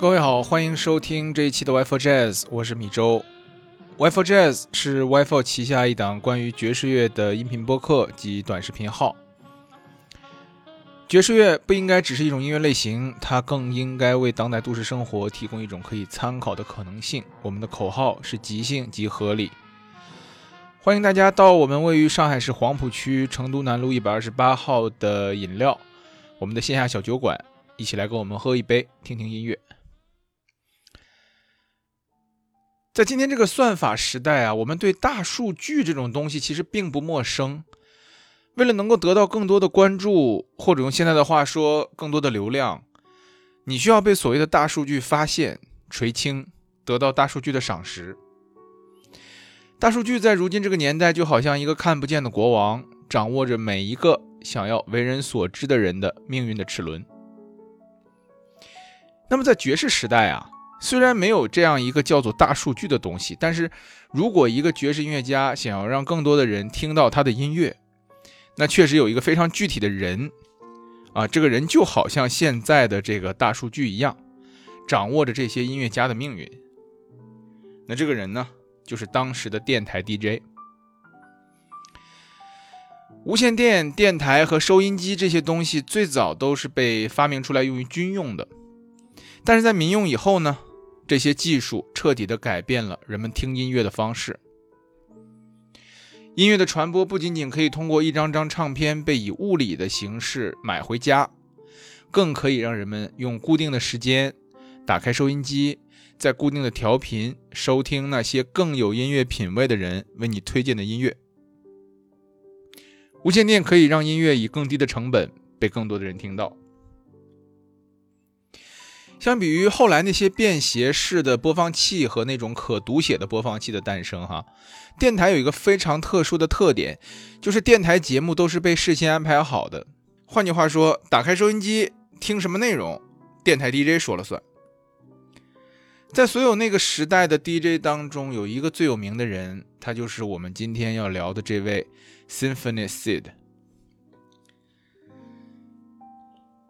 各位好，欢迎收听这一期的 Wi-Fi Jazz，我是米周。Wi-Fi Jazz 是 Wi-Fi 旗下一档关于爵士乐的音频播客及短视频号。爵士乐不应该只是一种音乐类型，它更应该为当代都市生活提供一种可以参考的可能性。我们的口号是即兴即合理。欢迎大家到我们位于上海市黄浦区成都南路一百二十八号的饮料，我们的线下小酒馆，一起来跟我们喝一杯，听听音乐。在今天这个算法时代啊，我们对大数据这种东西其实并不陌生。为了能够得到更多的关注，或者用现在的话说，更多的流量，你需要被所谓的大数据发现、垂青，得到大数据的赏识。大数据在如今这个年代，就好像一个看不见的国王，掌握着每一个想要为人所知的人的命运的齿轮。那么在爵士时代啊。虽然没有这样一个叫做大数据的东西，但是如果一个爵士音乐家想要让更多的人听到他的音乐，那确实有一个非常具体的人啊，这个人就好像现在的这个大数据一样，掌握着这些音乐家的命运。那这个人呢，就是当时的电台 DJ。无线电、电台和收音机这些东西最早都是被发明出来用于军用的，但是在民用以后呢？这些技术彻底地改变了人们听音乐的方式。音乐的传播不仅仅可以通过一张张唱片被以物理的形式买回家，更可以让人们用固定的时间打开收音机，在固定的调频收听那些更有音乐品味的人为你推荐的音乐。无线电可以让音乐以更低的成本被更多的人听到。相比于后来那些便携式的播放器和那种可读写的播放器的诞生，哈，电台有一个非常特殊的特点，就是电台节目都是被事先安排好的。换句话说，打开收音机听什么内容，电台 DJ 说了算。在所有那个时代的 DJ 当中，有一个最有名的人，他就是我们今天要聊的这位 Symphony Sid。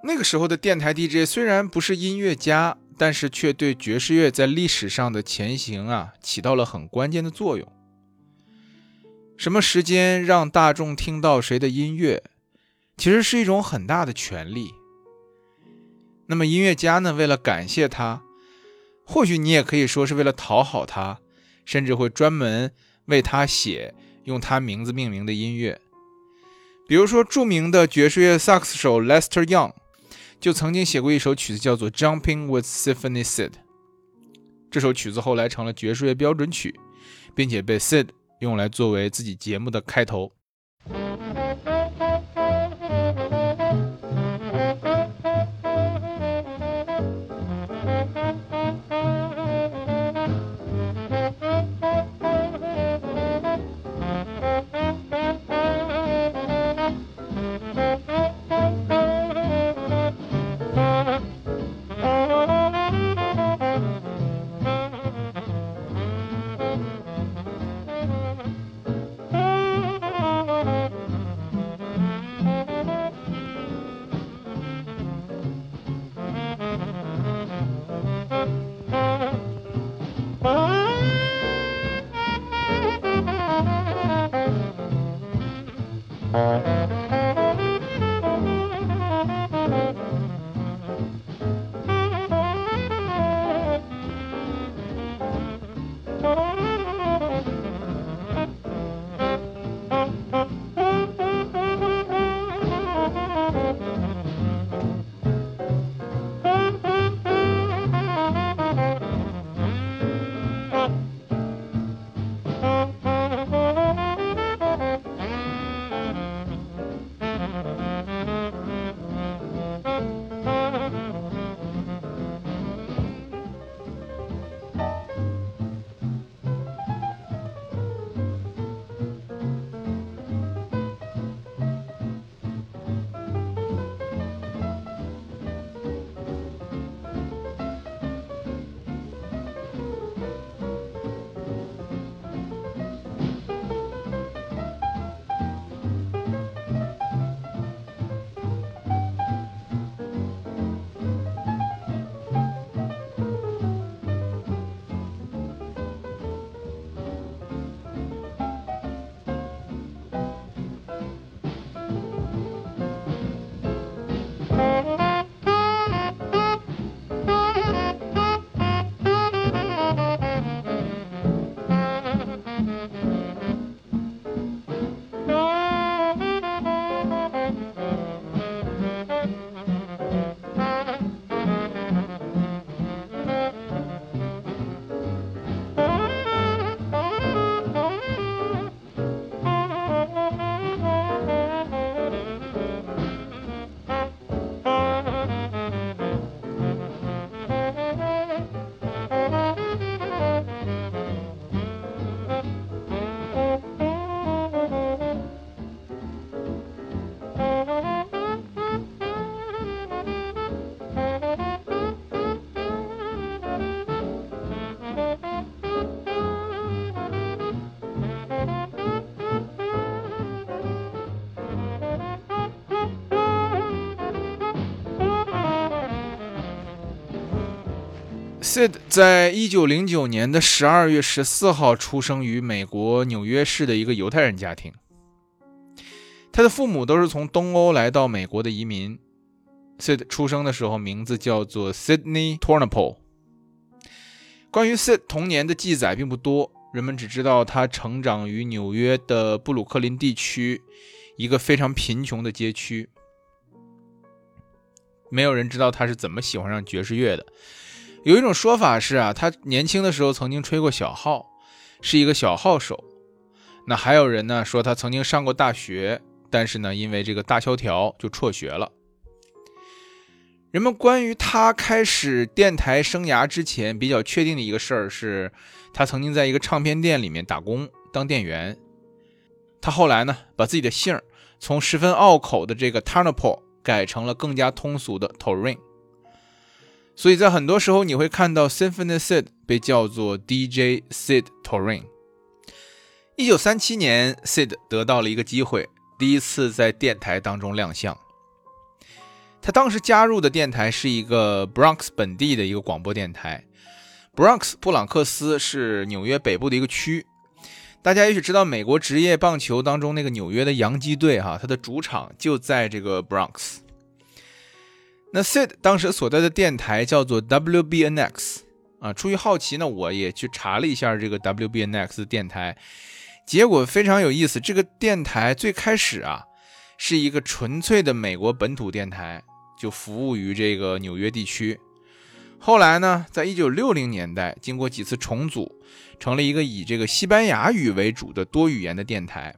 那个时候的电台 DJ 虽然不是音乐家，但是却对爵士乐在历史上的前行啊起到了很关键的作用。什么时间让大众听到谁的音乐，其实是一种很大的权利。那么音乐家呢，为了感谢他，或许你也可以说是为了讨好他，甚至会专门为他写用他名字命名的音乐。比如说著名的爵士乐萨克斯手 Lester Young。就曾经写过一首曲子，叫做《Jumping with Symphony Sid》。这首曲子后来成了爵士乐标准曲，并且被 Sid 用来作为自己节目的开头。Sid 在一九零九年的十二月十四号出生于美国纽约市的一个犹太人家庭。他的父母都是从东欧来到美国的移民。Sid 出生的时候名字叫做 Sydney Tornapole。关于 Sid 童年的记载并不多，人们只知道他成长于纽约的布鲁克林地区一个非常贫穷的街区。没有人知道他是怎么喜欢上爵士乐的。有一种说法是啊，他年轻的时候曾经吹过小号，是一个小号手。那还有人呢说他曾经上过大学，但是呢因为这个大萧条就辍学了。人们关于他开始电台生涯之前比较确定的一个事儿是，他曾经在一个唱片店里面打工当店员。他后来呢把自己的姓儿从十分拗口的这个 Turnipole 改成了更加通俗的 Torin。所以在很多时候，你会看到 Symphony Sid 被叫做 DJ Sid Torin。一九三七年，Sid 得到了一个机会，第一次在电台当中亮相。他当时加入的电台是一个 Bronx 本地的一个广播电台。Bronx 布朗克斯是纽约北部的一个区。大家也许知道，美国职业棒球当中那个纽约的洋基队，哈，它的主场就在这个 Bronx。那 Sid 当时所在的电台叫做 WBNX 啊，出于好奇呢，我也去查了一下这个 WBNX 电台，结果非常有意思。这个电台最开始啊是一个纯粹的美国本土电台，就服务于这个纽约地区。后来呢，在一九六零年代，经过几次重组，成了一个以这个西班牙语为主的多语言的电台。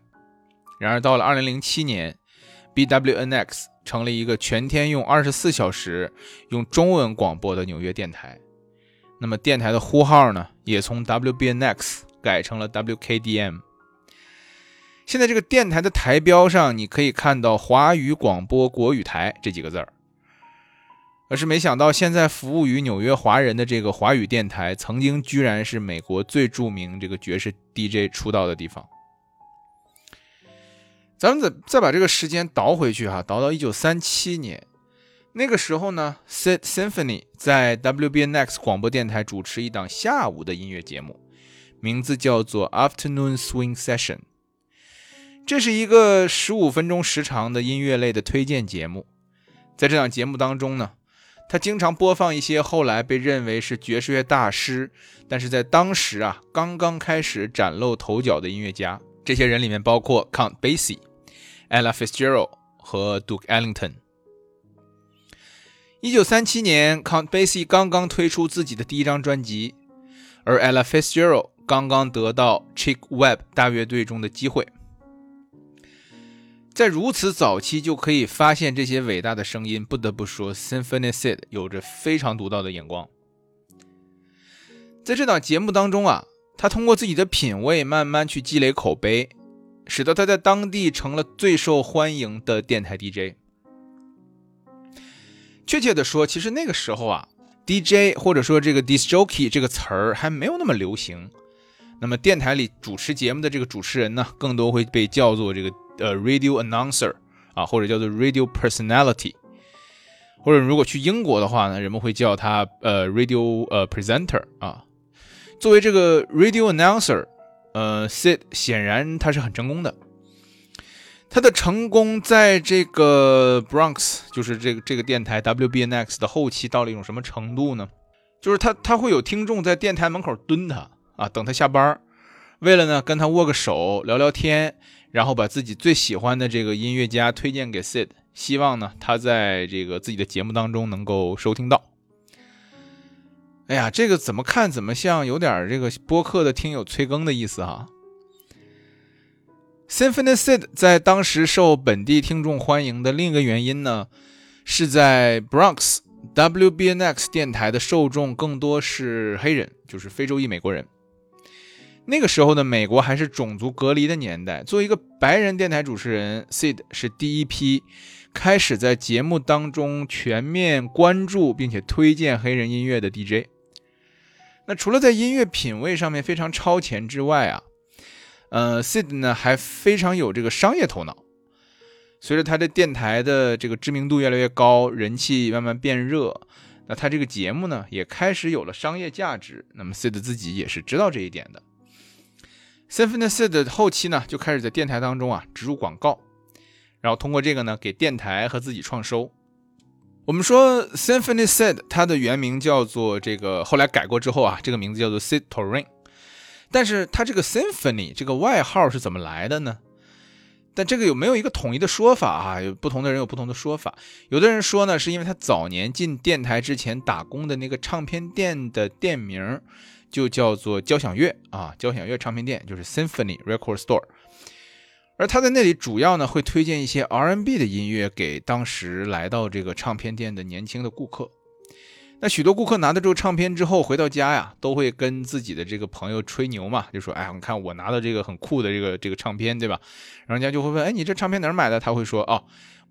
然而到了二零零七年，BWNX。成了一个全天用二十四小时用中文广播的纽约电台。那么电台的呼号呢，也从 WBNX 改成了 WKDM。现在这个电台的台标上，你可以看到“华语广播国语台”这几个字儿。可是没想到，现在服务于纽约华人的这个华语电台，曾经居然是美国最著名这个爵士 DJ 出道的地方。咱们再再把这个时间倒回去哈，倒到一九三七年，那个时候呢，Sid Symphony 在 WBNX 广播电台主持一档下午的音乐节目，名字叫做 Afternoon Swing Session。这是一个十五分钟时长的音乐类的推荐节目。在这档节目当中呢，他经常播放一些后来被认为是爵士乐大师，但是在当时啊刚刚开始崭露头角的音乐家。这些人里面包括 Count Basie。Ella Fitzgerald 和 Duke Ellington。一九三七年，Count Basie 刚刚推出自己的第一张专辑，而 Ella Fitzgerald 刚刚得到 Chick Webb 大乐队中的机会。在如此早期就可以发现这些伟大的声音，不得不说，Symphony Sid 有着非常独到的眼光。在这档节目当中啊，他通过自己的品味慢慢去积累口碑。使得他在当地成了最受欢迎的电台 DJ。确切的说，其实那个时候啊，DJ 或者说这个 disc jockey 这个词儿还没有那么流行。那么电台里主持节目的这个主持人呢，更多会被叫做这个呃 radio announcer 啊，或者叫做 radio personality。或者如果去英国的话呢，人们会叫他呃 radio 呃 presenter 啊。作为这个 radio announcer。呃，Sid 显然他是很成功的。他的成功在这个 Bronx，就是这个这个电台 WBNX 的后期到了一种什么程度呢？就是他他会有听众在电台门口蹲他啊，等他下班，为了呢跟他握个手聊聊天，然后把自己最喜欢的这个音乐家推荐给 Sid，希望呢他在这个自己的节目当中能够收听到。哎呀，这个怎么看怎么像有点这个播客的听友催更的意思哈。Symphony Sid 在当时受本地听众欢迎的另一个原因呢，是在 Bronx WBNX 电台的受众更多是黑人，就是非洲裔美国人。那个时候呢，美国还是种族隔离的年代，作为一个白人电台主持人，Sid 是第一批开始在节目当中全面关注并且推荐黑人音乐的 DJ。那除了在音乐品味上面非常超前之外啊，呃，Sid 呢还非常有这个商业头脑。随着他的电台的这个知名度越来越高，人气慢慢变热，那他这个节目呢，也开始有了商业价值。那么 Sid 自己也是知道这一点的。Symphony Sid 后期呢，就开始在电台当中啊植入广告，然后通过这个呢，给电台和自己创收。我们说 Symphony said，它的原名叫做这个，后来改过之后啊，这个名字叫做 Sid Torin。但是它这个 Symphony 这个外号是怎么来的呢？但这个有没有一个统一的说法啊？有不同的人有不同的说法。有的人说呢，是因为他早年进电台之前打工的那个唱片店的店名就叫做交响乐啊，交响乐唱片店就是 Symphony Record Store，而他在那里主要呢会推荐一些 R&B 的音乐给当时来到这个唱片店的年轻的顾客。那许多顾客拿到这个唱片之后，回到家呀，都会跟自己的这个朋友吹牛嘛，就说：“哎，你看我拿到这个很酷的这个这个唱片，对吧？”然后人家就会问：“哎，你这唱片哪儿买的？”他会说：“哦，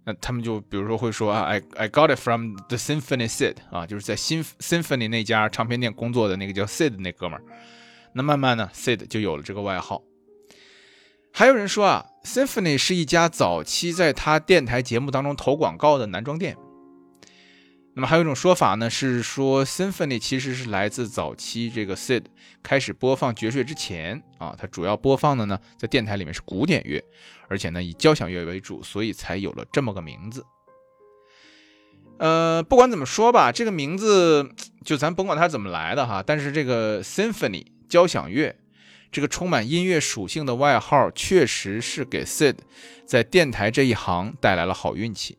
那他们就比如说会说啊，I I got it from the Symphony Sid 啊，就是在新 Symphony 那家唱片店工作的那个叫 Sid 那哥们儿。”那慢慢呢，Sid 就有了这个外号。还有人说啊，Symphony 是一家早期在他电台节目当中投广告的男装店。那么还有一种说法呢，是说 Symphony 其实是来自早期这个 Sid 开始播放爵士之前啊，它主要播放的呢在电台里面是古典乐，而且呢以交响乐为主，所以才有了这么个名字。呃，不管怎么说吧，这个名字就咱甭管它怎么来的哈，但是这个 Symphony 交响乐这个充满音乐属性的外号，确实是给 Sid 在电台这一行带来了好运气。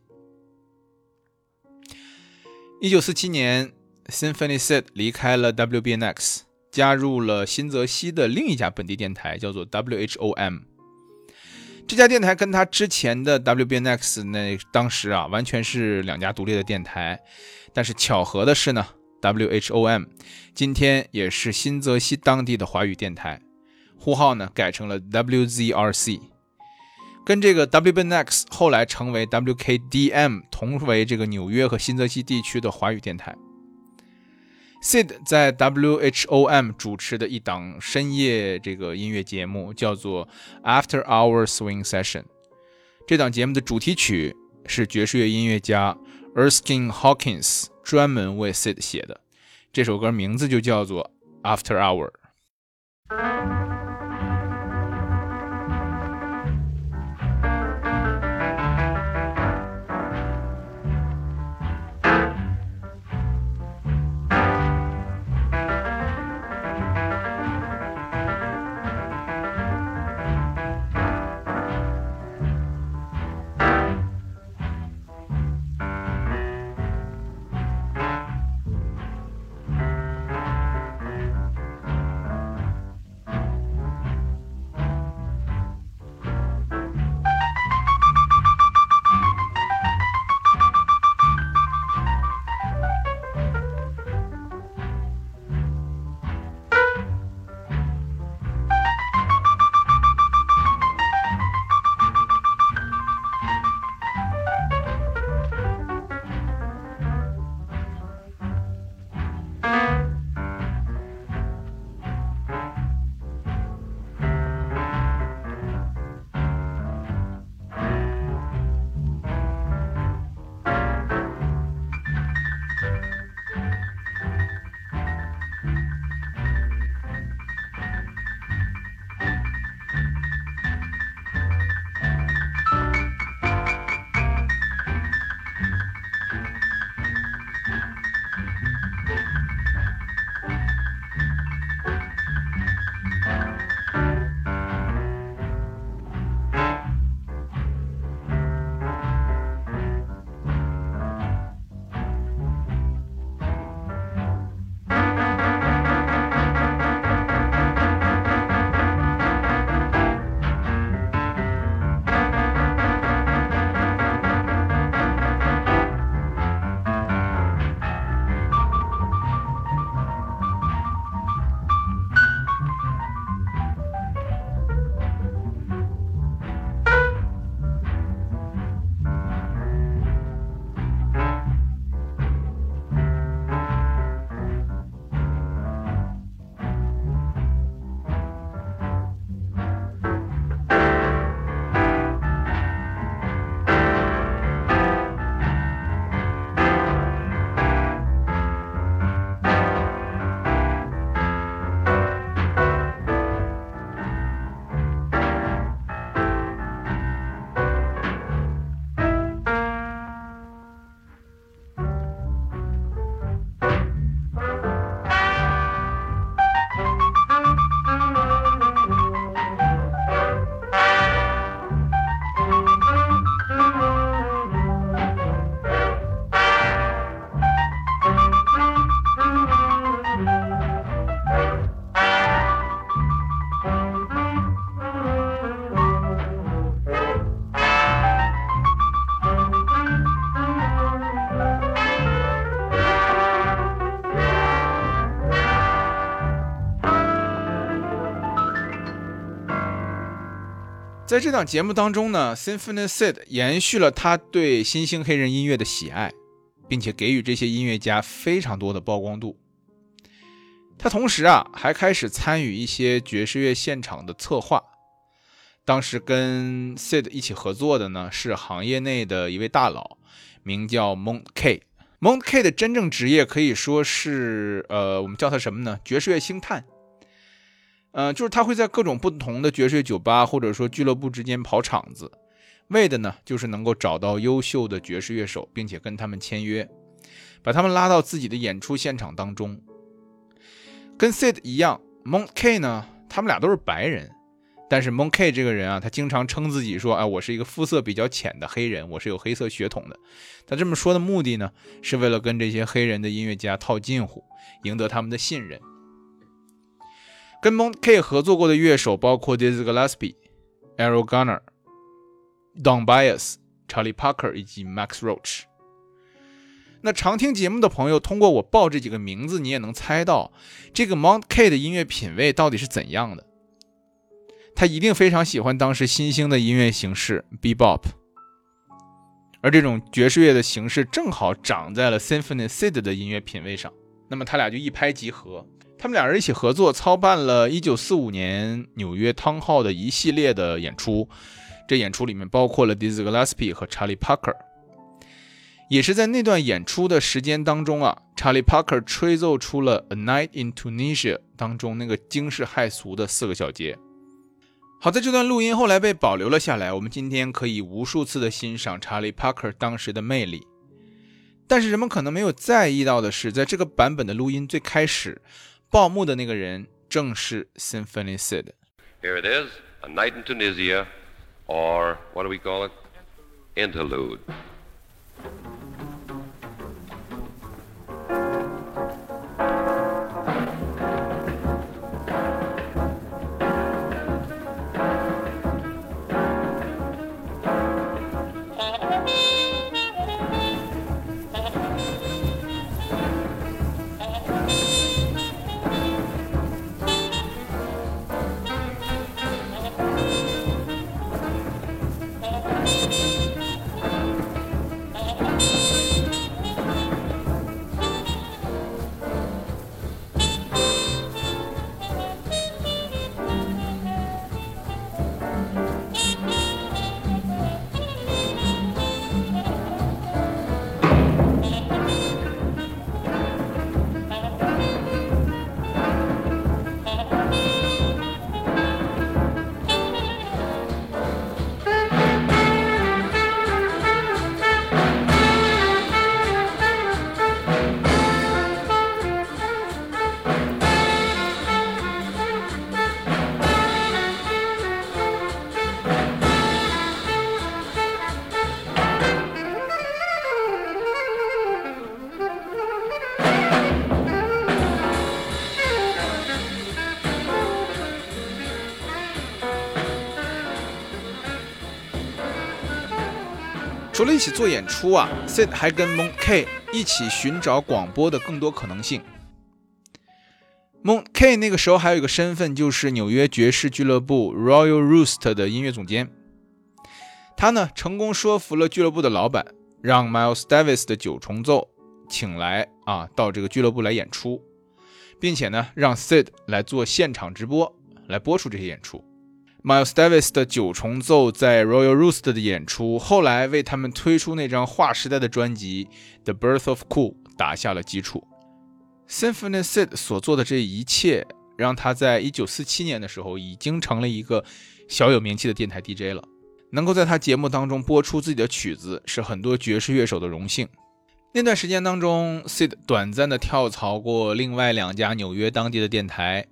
一九四七年，Symphony Sid 离开了 WBNX，加入了新泽西的另一家本地电台，叫做 WHOM。这家电台跟他之前的 WBNX 那当时啊，完全是两家独立的电台。但是巧合的是呢，WHOM 今天也是新泽西当地的华语电台，呼号呢改成了 WZRC。跟这个 WBNX 后来成为 WKDM 同为这个纽约和新泽西地区的华语电台。Sid 在 WHOM 主持的一档深夜这个音乐节目叫做 After Hour Swing Session。这档节目的主题曲是爵士乐音乐家 Erskine Hawkins 专门为 Sid 写的，这首歌名字就叫做 After Hour。在这档节目当中呢，Symphony Sid 延续了他对新兴黑人音乐的喜爱，并且给予这些音乐家非常多的曝光度。他同时啊，还开始参与一些爵士乐现场的策划。当时跟 Sid 一起合作的呢，是行业内的一位大佬，名叫 Mont K。Mont K 的真正职业可以说是，呃，我们叫他什么呢？爵士乐星探。呃，就是他会在各种不同的爵士酒吧或者说俱乐部之间跑场子，为的呢，就是能够找到优秀的爵士乐手，并且跟他们签约，把他们拉到自己的演出现场当中。跟 Sid 一样，Mont K 呢，他们俩都是白人。但是 Mon K 这个人啊，他经常称自己说：“哎，我是一个肤色比较浅的黑人，我是有黑色血统的。”他这么说的目的呢，是为了跟这些黑人的音乐家套近乎，赢得他们的信任。跟 Mon K 合作过的乐手包括 Dizzy Gillespie、Errol Garner、Don Byas、Charlie Parker 以及 Max Roach。那常听节目的朋友，通过我报这几个名字，你也能猜到这个 Mon K 的音乐品味到底是怎样的。他一定非常喜欢当时新兴的音乐形式 Bebop，而这种爵士乐的形式正好长在了 Symphony Sid 的音乐品味上。那么他俩就一拍即合，他们俩人一起合作操办了1945年纽约汤号的一系列的演出。这演出里面包括了 Dizzy Gillespie 和 Charlie Parker。也是在那段演出的时间当中啊，Charlie Parker 吹奏出了《A Night in Tunisia》当中那个惊世骇俗的四个小节。好在这段录音后来被保留了下来，我们今天可以无数次的欣赏查理·帕克当时的魅力。但是人们可能没有在意到的是，在这个版本的录音最开始，报幕的那个人正是 Symphony Sid。Here it is, a night in Tunisia, or what do we call it? Interlude. 除了一起做演出啊，Sid 还跟 Mon K 一起寻找广播的更多可能性。Mon K 那个时候还有一个身份，就是纽约爵士俱乐部 Royal Roost 的音乐总监。他呢，成功说服了俱乐部的老板，让 Miles Davis 的九重奏请来啊，到这个俱乐部来演出，并且呢，让 Sid 来做现场直播，来播出这些演出。Miles Davis 的九重奏在 Royal Roost 的演出，后来为他们推出那张划时代的专辑《The Birth of Cool》打下了基础。Symphony Sid 所做的这一切，让他在1947年的时候已经成了一个小有名气的电台 DJ 了。能够在他节目当中播出自己的曲子，是很多爵士乐手的荣幸。那段时间当中，Sid 短暂的跳槽过另外两家纽约当地的电台，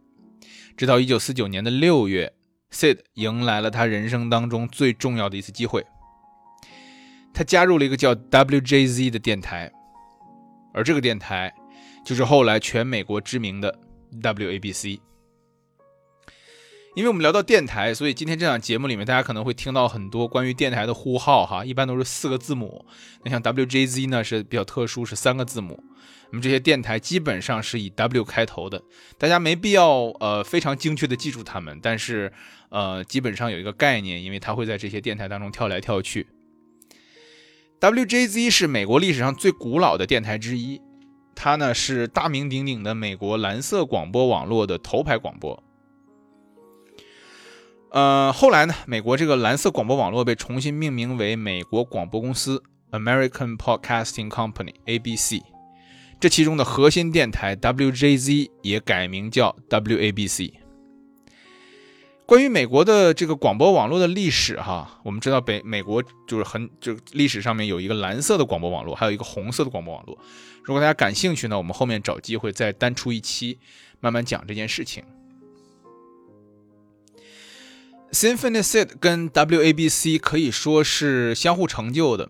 直到1949年的6月。Sid 迎来了他人生当中最重要的一次机会，他加入了一个叫 WJZ 的电台，而这个电台就是后来全美国知名的 WABC。因为我们聊到电台，所以今天这档节目里面，大家可能会听到很多关于电台的呼号哈，一般都是四个字母。那像 WJZ 呢是比较特殊，是三个字母。那么这些电台基本上是以 W 开头的，大家没必要呃非常精确的记住它们，但是呃基本上有一个概念，因为它会在这些电台当中跳来跳去。WJZ 是美国历史上最古老的电台之一，它呢是大名鼎鼎的美国蓝色广播网络的头牌广播。呃，后来呢，美国这个蓝色广播网络被重新命名为美国广播公司 （American Podcasting Company，ABC）。这其中的核心电台 WJZ 也改名叫 WABC。关于美国的这个广播网络的历史，哈，我们知道北美国就是很就历史上面有一个蓝色的广播网络，还有一个红色的广播网络。如果大家感兴趣呢，我们后面找机会再单出一期，慢慢讲这件事情。Symphony Sid 跟 WABC 可以说是相互成就的。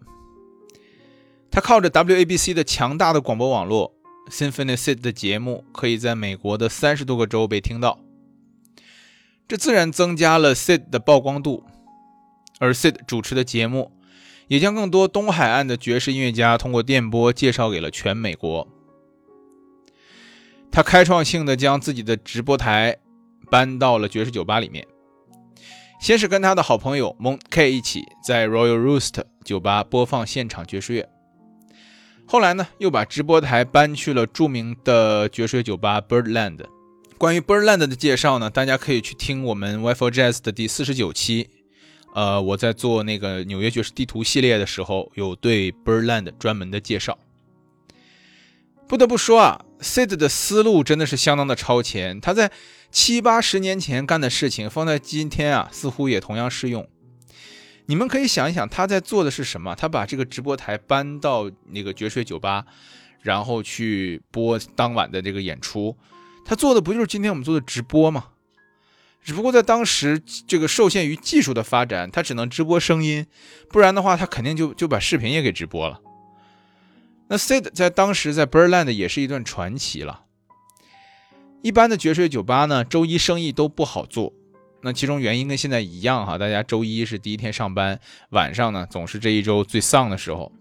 他靠着 WABC 的强大的广播网络，Symphony Sid 的节目可以在美国的三十多个州被听到，这自然增加了 Sid 的曝光度。而 Sid 主持的节目，也将更多东海岸的爵士音乐家通过电波介绍给了全美国。他开创性的将自己的直播台搬到了爵士酒吧里面。先是跟他的好朋友 Mon K 一起在 Royal Roost 酒吧播放现场爵士乐，后来呢，又把直播台搬去了著名的爵士乐酒吧 Birdland。关于 Birdland 的介绍呢，大家可以去听我们 Wi-Fi Jazz 的第四十九期。呃，我在做那个纽约爵士地图系列的时候，有对 Birdland 专门的介绍。不得不说啊，Sid 的思路真的是相当的超前，他在。七八十年前干的事情，放在今天啊，似乎也同样适用。你们可以想一想，他在做的是什么？他把这个直播台搬到那个爵水酒吧，然后去播当晚的这个演出。他做的不就是今天我们做的直播吗？只不过在当时，这个受限于技术的发展，他只能直播声音，不然的话，他肯定就就把视频也给直播了。那 Sid 在当时在 Birdland 也是一段传奇了。一般的爵士酒吧呢，周一生意都不好做。那其中原因跟现在一样哈，大家周一是第一天上班，晚上呢总是这一周最丧的时候。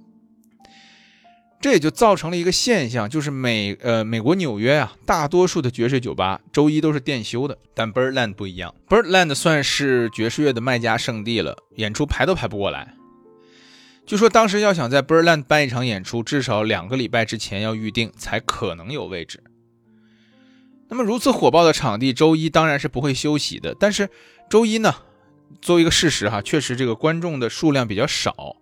这也就造成了一个现象，就是美呃美国纽约啊，大多数的爵士酒吧周一都是店休的。但 Birdland 不一样，Birdland 算是爵士乐的卖家圣地了，演出排都排不过来。据说当时要想在 Birdland 办一场演出，至少两个礼拜之前要预定，才可能有位置。那么如此火爆的场地，周一当然是不会休息的。但是周一呢，作为一个事实哈，确实这个观众的数量比较少。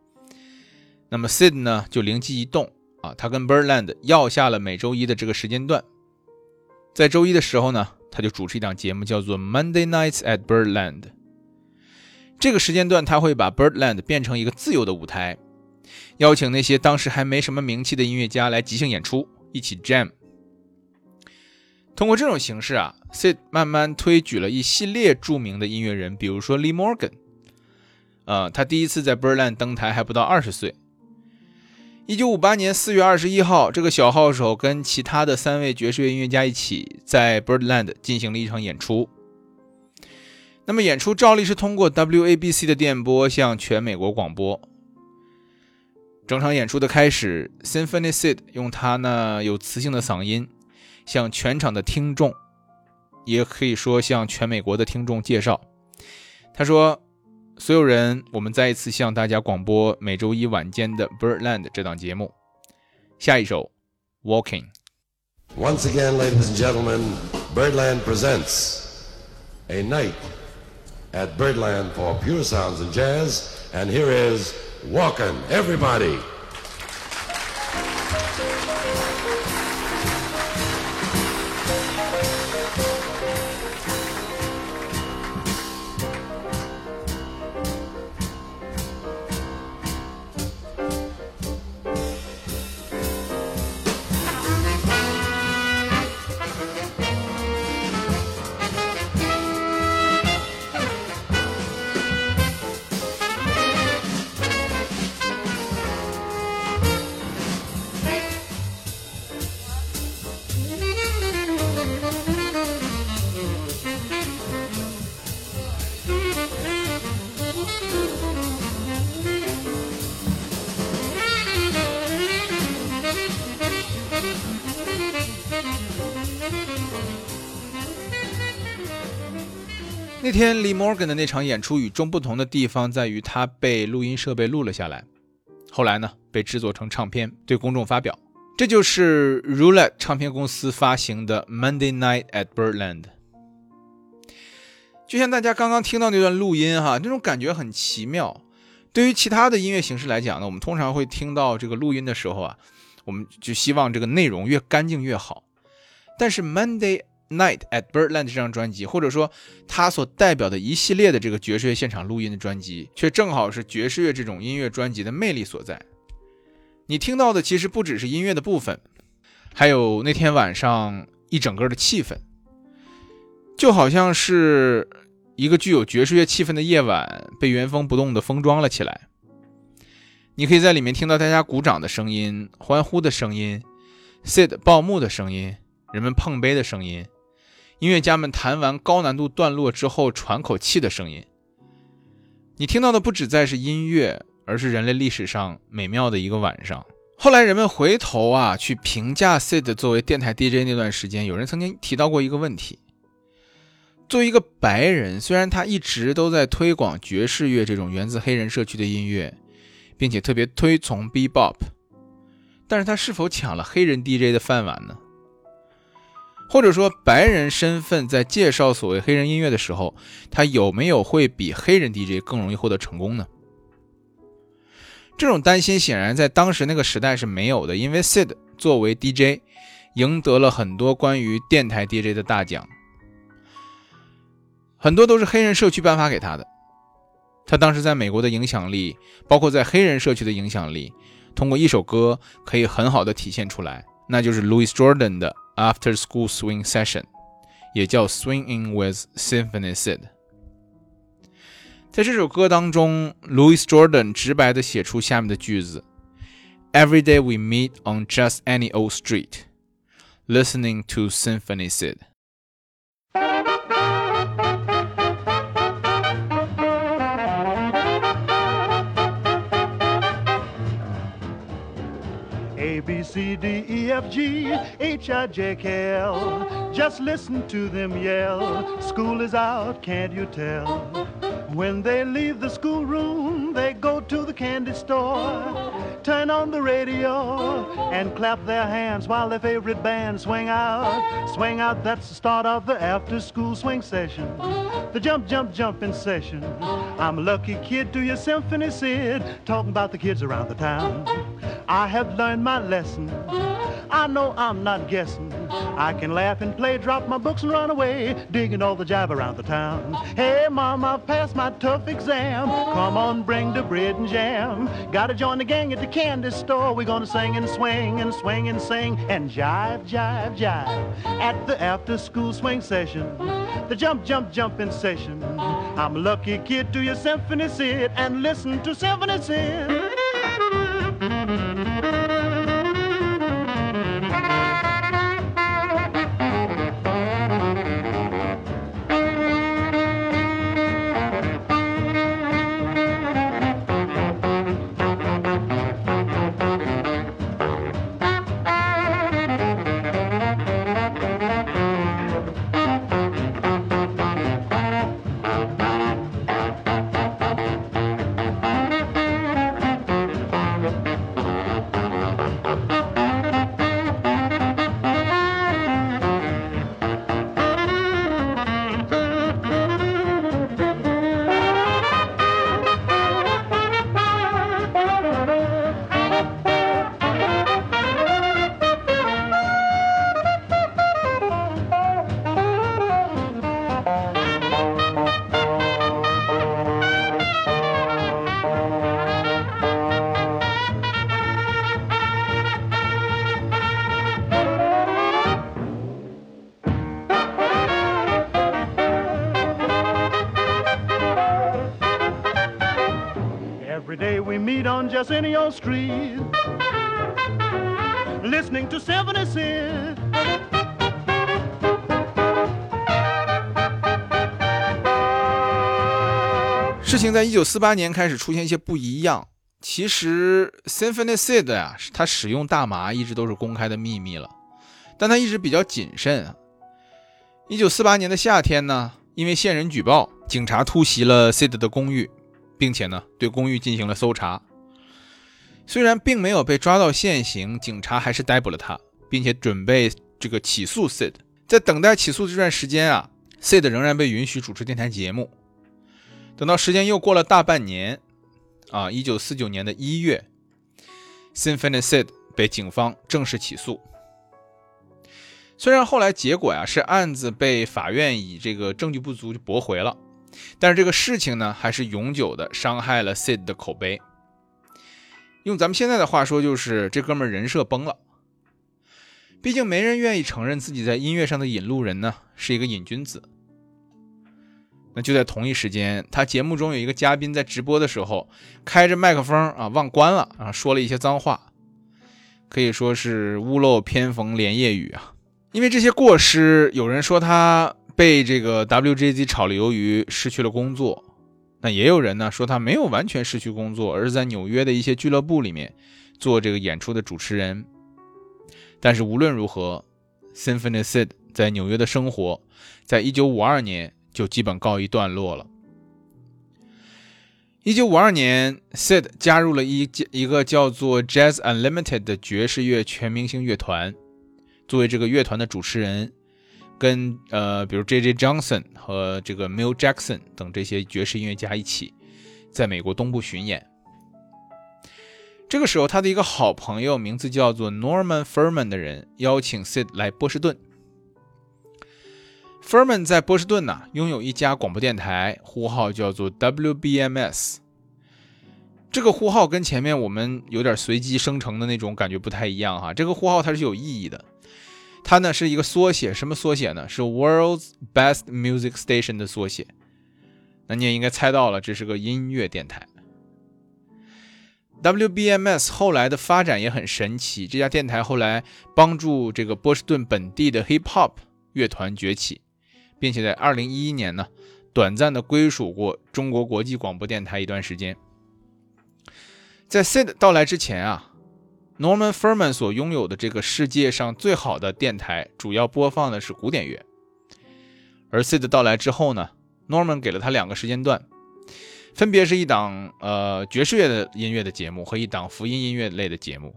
那么 Sid 呢就灵机一动啊，他跟 Birdland 要下了每周一的这个时间段。在周一的时候呢，他就主持一档节目，叫做 Monday Nights at Birdland。这个时间段他会把 Birdland 变成一个自由的舞台，邀请那些当时还没什么名气的音乐家来即兴演出，一起 jam。通过这种形式啊，Sid 慢慢推举了一系列著名的音乐人，比如说 Lee Morgan。呃，他第一次在 Birdland 登台还不到二十岁。一九五八年四月二十一号，这个小号手跟其他的三位爵士乐音乐家一起在 Birdland 进行了一场演出。那么演出照例是通过 WABC 的电波向全美国广播。整场演出的开始，Symphony Sid 用他那有磁性的嗓音。向全场的听众，也可以说向全美国的听众介绍。他说：“所有人，我们再一次向大家广播每周一晚间的 Birdland 这档节目。下一首，Walking。” Once again, ladies and gentlemen, Birdland presents a night at Birdland for pure sounds and jazz. And here is Walking, everybody. 那天 Lee Morgan 的那场演出与众不同的地方在于，他被录音设备录了下来，后来呢被制作成唱片对公众发表。这就是 Roulette 唱片公司发行的 Monday Night at Birdland。就像大家刚刚听到那段录音哈，那种感觉很奇妙。对于其他的音乐形式来讲呢，我们通常会听到这个录音的时候啊，我们就希望这个内容越干净越好。但是 Monday Night at Birdland 这张专辑，或者说它所代表的一系列的这个爵士乐现场录音的专辑，却正好是爵士乐这种音乐专辑的魅力所在。你听到的其实不只是音乐的部分，还有那天晚上一整个的气氛，就好像是一个具有爵士乐气氛的夜晚被原封不动的封装了起来。你可以在里面听到大家鼓掌的声音、欢呼的声音、Sid 报幕的声音、人们碰杯的声音、音乐家们弹完高难度段落之后喘口气的声音。你听到的不只在是音乐。而是人类历史上美妙的一个晚上。后来人们回头啊去评价 Sid 作为电台 DJ 那段时间，有人曾经提到过一个问题：作为一个白人，虽然他一直都在推广爵士乐这种源自黑人社区的音乐，并且特别推崇 Bebop，但是他是否抢了黑人 DJ 的饭碗呢？或者说，白人身份在介绍所谓黑人音乐的时候，他有没有会比黑人 DJ 更容易获得成功呢？这种担心显然在当时那个时代是没有的，因为 Sid 作为 DJ，赢得了很多关于电台 DJ 的大奖，很多都是黑人社区颁发给他的。他当时在美国的影响力，包括在黑人社区的影响力，通过一首歌可以很好的体现出来，那就是 Louis Jordan 的 After School Swing Session，也叫 Swinging with Symphony Sid。在这首歌当中，Louis Jordan 直白地写出下面的句子：“Every day we meet on just any old street, listening to Symphony Sid。” D E F G H I J K L. Just listen to them yell. School is out, can't you tell? When they leave the schoolroom, they go to the candy store, turn on the radio, and clap their hands while their favorite band swing out. Swing out, that's the start of the after school swing session. The jump, jump, jump in session. I'm a lucky kid to your symphony, Sid, talking about the kids around the town. I have learned my lesson. I know I'm not guessing. I can laugh and play, drop my books and run away, digging all the jive around the town. Hey, mom, I've passed my tough exam. Come on, bring the bread and jam. Gotta join the gang at the candy store. We're gonna sing and swing and swing and sing and jive, jive, jive at the after school swing session. The jump, jump, jump in session. I'm a lucky kid to your symphony sit and listen to symphony sit. Canal Street, listening to 76. 事情在一九四八年开始出现一些不一样。其实 Symphony Sid 呀，他使用大麻一直都是公开的秘密了。但他一直比较谨慎啊。一九四八年的夏天呢，因为线人举报，警察突袭了 Sid 的公寓，并且呢对公寓进行了搜查。虽然并没有被抓到现行，警察还是逮捕了他，并且准备这个起诉 Sid。在等待起诉这段时间啊，Sid 仍然被允许主持电台节目。等到时间又过了大半年，啊，一九四九年的一月，Symphony Sid 被警方正式起诉。虽然后来结果呀是案子被法院以这个证据不足就驳回了，但是这个事情呢还是永久的伤害了 Sid 的口碑。用咱们现在的话说，就是这哥们人设崩了。毕竟没人愿意承认自己在音乐上的引路人呢是一个瘾君子。那就在同一时间，他节目中有一个嘉宾在直播的时候开着麦克风啊忘关了啊，说了一些脏话，可以说是屋漏偏逢连夜雨啊。因为这些过失，有人说他被这个 WJZ 炒了鱿鱼，失去了工作。那也有人呢说他没有完全失去工作，而是在纽约的一些俱乐部里面做这个演出的主持人。但是无论如何，Symphony Sid 在纽约的生活，在一九五二年就基本告一段落了。一九五二年，Sid 加入了一一个叫做 Jazz Unlimited 的爵士乐全明星乐团，作为这个乐团的主持人，跟呃，比如 J.J. Johnson 和这个 Mill Jackson 等这些爵士音乐家一起，在美国东部巡演。这个时候，他的一个好朋友，名字叫做 Norman Furman 的人，邀请 Sid 来波士顿。Furman 在波士顿呢，拥有一家广播电台，呼号叫做 WBMS。这个呼号跟前面我们有点随机生成的那种感觉不太一样哈。这个呼号它是有意义的，它呢是一个缩写，什么缩写呢？是 World's Best Music Station 的缩写。那你也应该猜到了，这是个音乐电台。WBMS 后来的发展也很神奇，这家电台后来帮助这个波士顿本地的 Hip Hop 乐团崛起，并且在2011年呢，短暂的归属过中国国际广播电台一段时间。在 Sid 到来之前啊，Norman Furman 所拥有的这个世界上最好的电台，主要播放的是古典乐。而 Sid 到来之后呢，Norman 给了他两个时间段。分别是一档呃爵士乐的音乐的节目和一档福音音乐类的节目。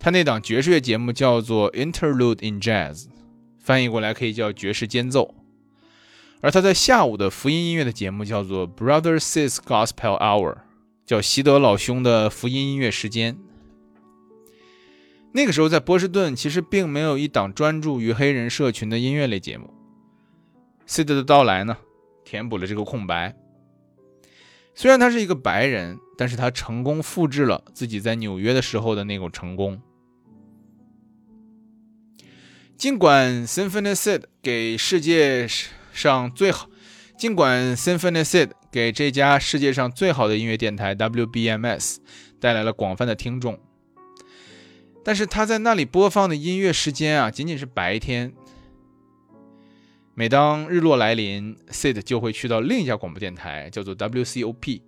他那档爵士乐节目叫做 Interlude in Jazz，翻译过来可以叫爵士间奏。而他在下午的福音音乐的节目叫做 Brother Sis Gospel Hour，叫席德老兄的福音音乐时间。那个时候在波士顿其实并没有一档专注于黑人社群的音乐类节目。Sid 的到来呢，填补了这个空白。虽然他是一个白人，但是他成功复制了自己在纽约的时候的那种成功。尽管 Symphony Sid 给世界上最好，尽管 Symphony Sid 给这家世界上最好的音乐电台 WBMS 带来了广泛的听众，但是他在那里播放的音乐时间啊，仅仅是白天。每当日落来临，Sid 就会去到另一家广播电台，叫做 WCOP，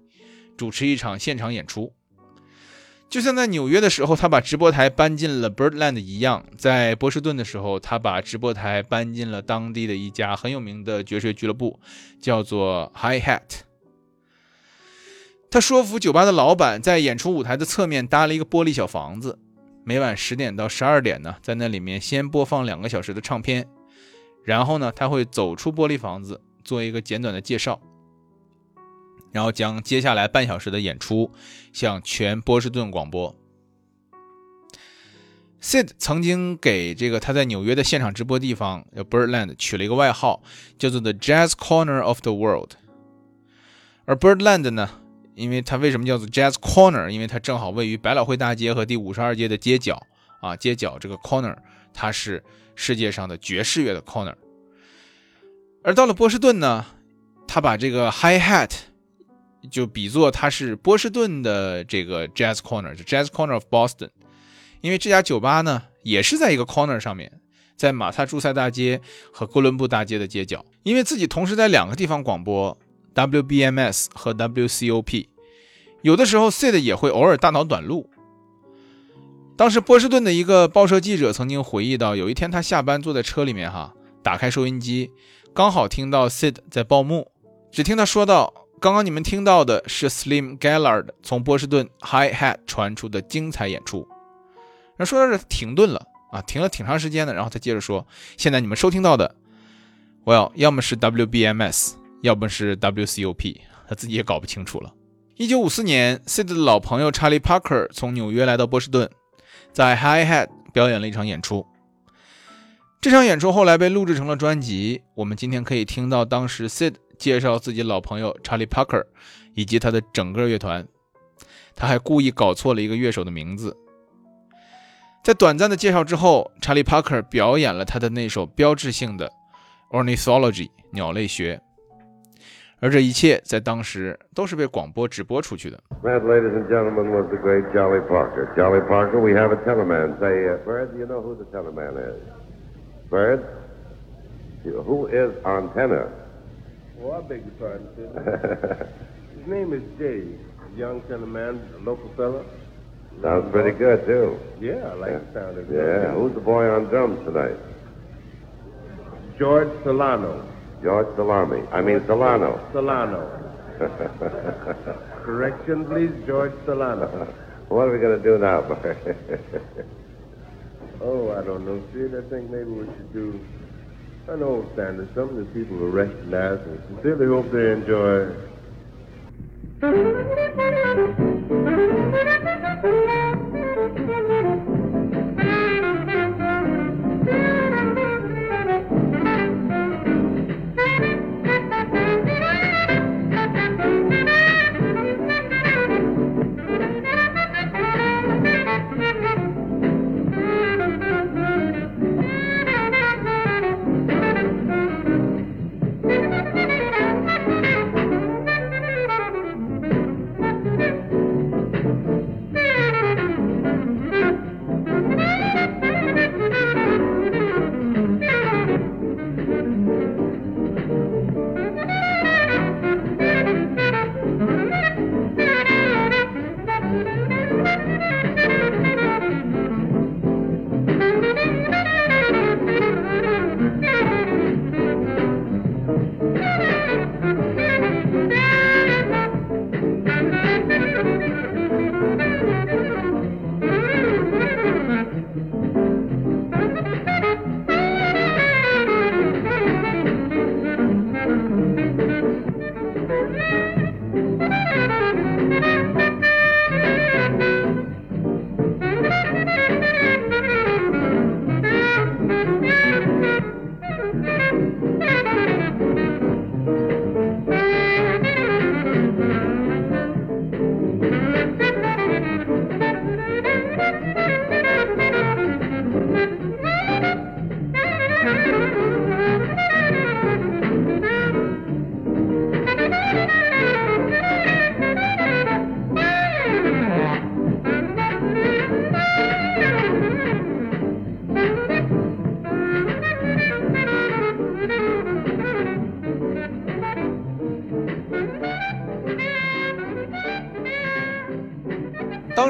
主持一场现场演出。就像在纽约的时候，他把直播台搬进了 Birdland 一样，在波士顿的时候，他把直播台搬进了当地的一家很有名的爵士俱乐部，叫做 High Hat。他说服酒吧的老板，在演出舞台的侧面搭了一个玻璃小房子，每晚十点到十二点呢，在那里面先播放两个小时的唱片。然后呢，他会走出玻璃房子，做一个简短的介绍，然后将接下来半小时的演出向全波士顿广播。Sid 曾经给这个他在纽约的现场直播地方 Birdland 取了一个外号，叫做 The Jazz Corner of the World。而 Birdland 呢，因为它为什么叫做 Jazz Corner？因为它正好位于百老汇大街和第五十二街的街角啊，街角这个 corner，它是。世界上的爵士乐的 corner，而到了波士顿呢，他把这个 Hi Hat 就比作他是波士顿的这个 Jazz Corner，就 Jazz Corner of Boston，因为这家酒吧呢也是在一个 corner 上面，在马萨诸塞大街和哥伦布大街的街角，因为自己同时在两个地方广播 WBMS 和 WCOP，有的时候 Sid 也会偶尔大脑短路。当时波士顿的一个报社记者曾经回忆到，有一天他下班坐在车里面，哈，打开收音机，刚好听到 Sid 在报幕，只听他说道：“刚刚你们听到的是 Slim Gallard 从波士顿 Hi Hat 传出的精彩演出。”然后说到这停顿了啊，停了挺长时间的，然后他接着说：“现在你们收听到的，Well，要么是 WBMS，要么是 WCOP，他自己也搞不清楚了。”一九五四年，Sid 的老朋友 Charlie Parker 从纽约来到波士顿。在 Hi Hat 表演了一场演出，这场演出后来被录制成了专辑。我们今天可以听到当时 Sid 介绍自己老朋友 Charlie Parker 以及他的整个乐团。他还故意搞错了一个乐手的名字。在短暂的介绍之后，Charlie Parker 表演了他的那首标志性的 Ornithology 鸟类学。而这一切在当时都是被广播直播出去的。That, ladies and gentlemen, was the great Jolly Parker. Jolly Parker, we have a teleman. Say, uh, Bird, do you know who the teleman is? Bird? Who is Antenna? Oh, I beg your pardon, sir. His name is Jay, a young teleman, a local fella. Sounds pretty good, too. Yeah, I like the sound of it. Yeah, who's the boy on drums tonight? George Solano. George Salami. I mean Solano. Solano. Correction, please, George Solano. what are we going to do now, oh, I don't know, Sid. I think maybe we should do an old standard, something that people will recognize and sincerely hope they enjoy.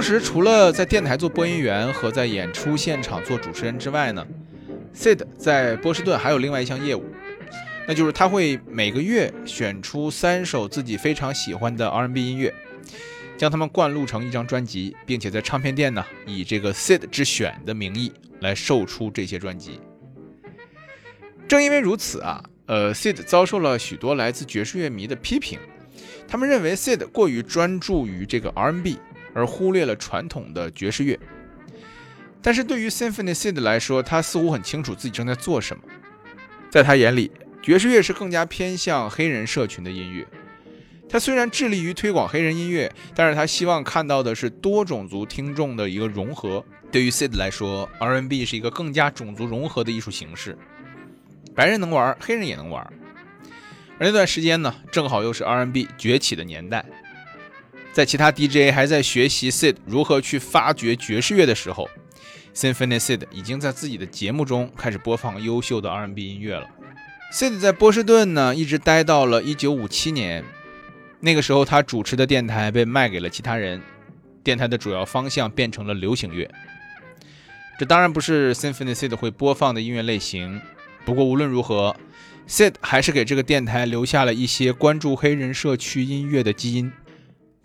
时除了在电台做播音员和在演出现场做主持人之外呢，Sid 在波士顿还有另外一项业务，那就是他会每个月选出三首自己非常喜欢的 R&B 音乐，将它们灌录成一张专辑，并且在唱片店呢以这个 Sid 之选的名义来售出这些专辑。正因为如此啊，呃，Sid 遭受了许多来自爵士乐迷的批评，他们认为 Sid 过于专注于这个 R&B。而忽略了传统的爵士乐，但是对于 Symphony Sid 来说，他似乎很清楚自己正在做什么。在他眼里，爵士乐是更加偏向黑人社群的音乐。他虽然致力于推广黑人音乐，但是他希望看到的是多种族听众的一个融合。对于 Sid 来说，R&B 是一个更加种族融合的艺术形式，白人能玩，黑人也能玩。而那段时间呢，正好又是 R&B 崛起的年代。在其他 DJ 还在学习 Sid 如何去发掘爵士乐的时候，Symphony Sid 已经在自己的节目中开始播放优秀的 R&B 音乐了。Sid 在波士顿呢一直待到了1957年，那个时候他主持的电台被卖给了其他人，电台的主要方向变成了流行乐。这当然不是 Symphony Sid 会播放的音乐类型。不过无论如何，Sid 还是给这个电台留下了一些关注黑人社区音乐的基因。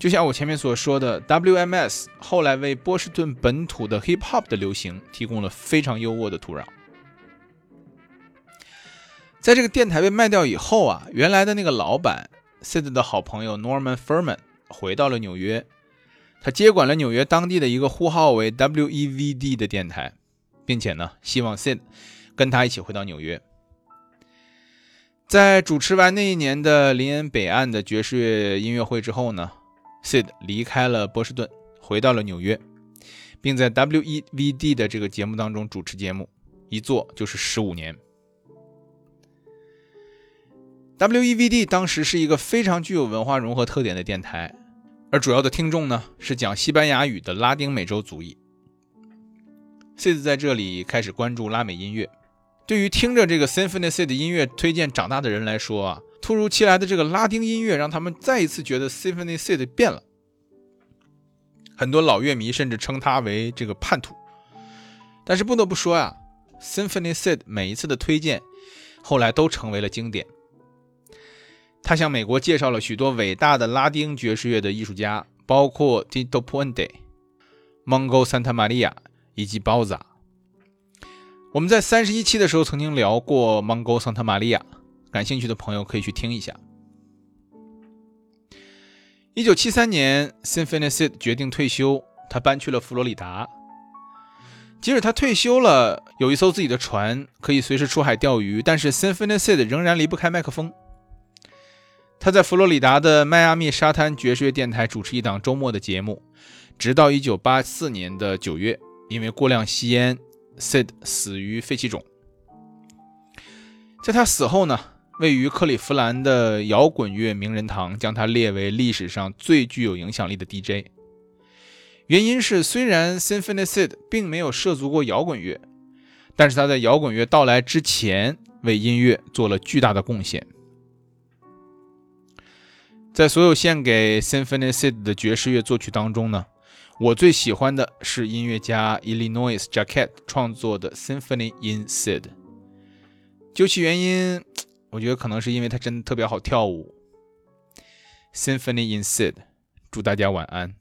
就像我前面所说的，WMS 后来为波士顿本土的 Hip Hop 的流行提供了非常优渥的土壤。在这个电台被卖掉以后啊，原来的那个老板 Sid 的好朋友 Norman Furman 回到了纽约，他接管了纽约当地的一个呼号为 WEVD 的电台，并且呢，希望 Sid 跟他一起回到纽约。在主持完那一年的林恩北岸的爵士乐音乐会之后呢，Sid 离开了波士顿，回到了纽约，并在 WEVD 的这个节目当中主持节目，一做就是十五年。WEVD 当时是一个非常具有文化融合特点的电台，而主要的听众呢是讲西班牙语的拉丁美洲族裔。Sid 在这里开始关注拉美音乐。对于听着这个 Symphony Sid 音乐推荐长大的人来说啊，突如其来的这个拉丁音乐让他们再一次觉得 Symphony Sid 变了。很多老乐迷甚至称他为这个叛徒。但是不得不说呀，Symphony Sid 每一次的推荐，后来都成为了经典。他向美国介绍了许多伟大的拉丁爵士乐的艺术家，包括 Tito Puente、Mongo Santa Maria 以及 Bauza。我们在三十一期的时候曾经聊过 Mongo Santa Maria，感兴趣的朋友可以去听一下。一九七三年，Symphony Sid 决定退休，他搬去了佛罗里达。即使他退休了，有一艘自己的船，可以随时出海钓鱼，但是 Symphony Sid 仍然离不开麦克风。他在佛罗里达的迈阿密沙滩爵士乐电台主持一档周末的节目，直到1984年的9月，因为过量吸烟，Sid 死于肺气肿。在他死后呢，位于克利夫兰的摇滚乐名人堂将他列为历史上最具有影响力的 DJ。原因是，虽然 Symphony Sid 并没有涉足过摇滚乐，但是他在摇滚乐到来之前为音乐做了巨大的贡献。在所有献给 Symphony Sid 的爵士乐作曲当中呢，我最喜欢的是音乐家 Illinois Jacquet 创作的 Symphony in Sid。究其原因，我觉得可能是因为它真的特别好跳舞。Symphony in Sid，祝大家晚安。